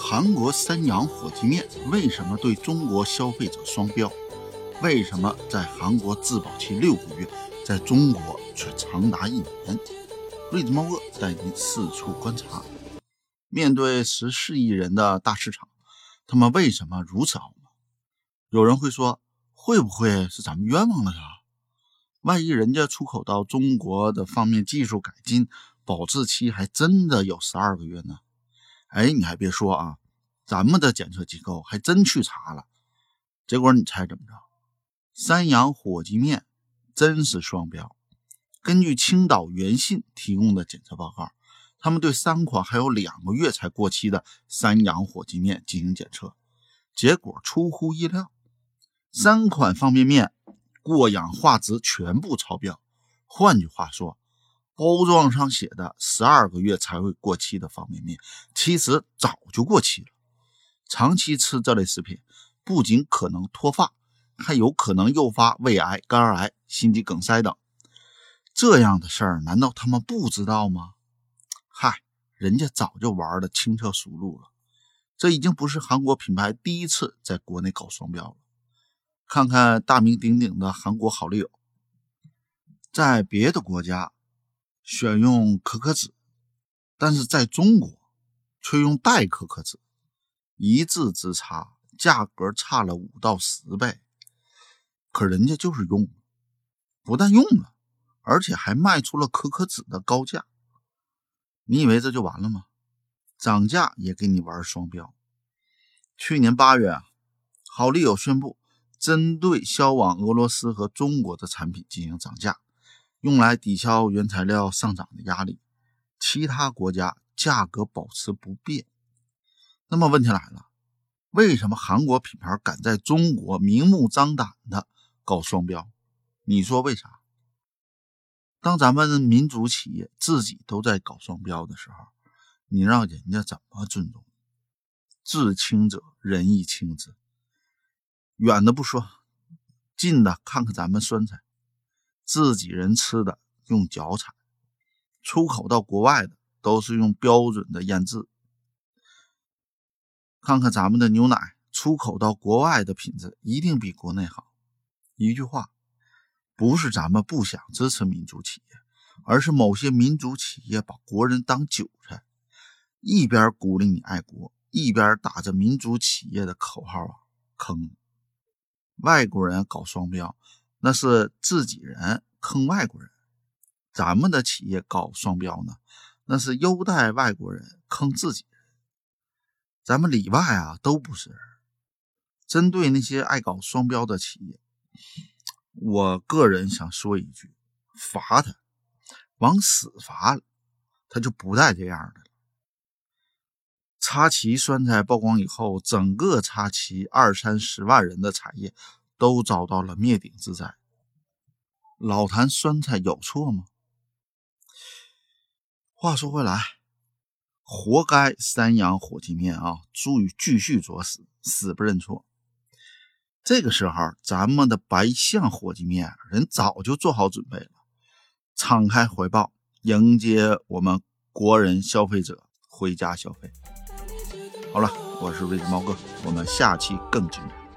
韩国三洋火鸡面为什么对中国消费者双标？为什么在韩国质保期六个月，在中国却长达一年？瑞兹猫哥带您四处观察。面对十四亿人的大市场，他们为什么如此傲慢？有人会说，会不会是咱们冤枉了他？万一人家出口到中国的方面技术改进，保质期还真的有十二个月呢？哎，你还别说啊，咱们的检测机构还真去查了，结果你猜怎么着？三洋火鸡面真是双标。根据青岛原信提供的检测报告，他们对三款还有两个月才过期的三洋火鸡面进行检测，结果出乎意料，三款方便面过氧化值全部超标。换句话说，包装上写的十二个月才会过期的方便面，其实早就过期了。长期吃这类食品，不仅可能脱发，还有可能诱发胃癌、肝癌、心肌梗塞等。这样的事儿，难道他们不知道吗？嗨，人家早就玩的轻车熟路了。这已经不是韩国品牌第一次在国内搞双标了。看看大名鼎鼎的韩国好丽友，在别的国家。选用可可脂，但是在中国却用代可可脂，一字之差，价格差了五到十倍。可人家就是用，不但用了，而且还卖出了可可脂的高价。你以为这就完了吗？涨价也给你玩双标。去年八月啊，好丽友宣布针对销往俄罗斯和中国的产品进行涨价。用来抵消原材料上涨的压力，其他国家价格保持不变。那么问题来了，为什么韩国品牌敢在中国明目张胆的搞双标？你说为啥？当咱们民族企业自己都在搞双标的时候，你让人家怎么尊重？至亲者人亦亲之。远的不说，近的看看咱们酸菜。自己人吃的用脚踩，出口到国外的都是用标准的腌制。看看咱们的牛奶，出口到国外的品质一定比国内好。一句话，不是咱们不想支持民族企业，而是某些民族企业把国人当韭菜，一边鼓励你爱国，一边打着民族企业的口号啊坑外国人搞双标。那是自己人坑外国人，咱们的企业搞双标呢，那是优待外国人坑自己人。咱们里外啊都不是人。针对那些爱搞双标的企业，我个人想说一句：罚他，往死罚，他就不带这样的了。插旗酸菜曝光以后，整个插旗二三十万人的产业。都遭到了灭顶之灾。老坛酸菜有错吗？话说回来，活该三阳火鸡面啊！注意继续作死，死不认错。这个时候，咱们的白象火鸡面人早就做好准备了，敞开怀抱迎接我们国人消费者回家消费。好了，我是瑞子猫哥，我们下期更精彩。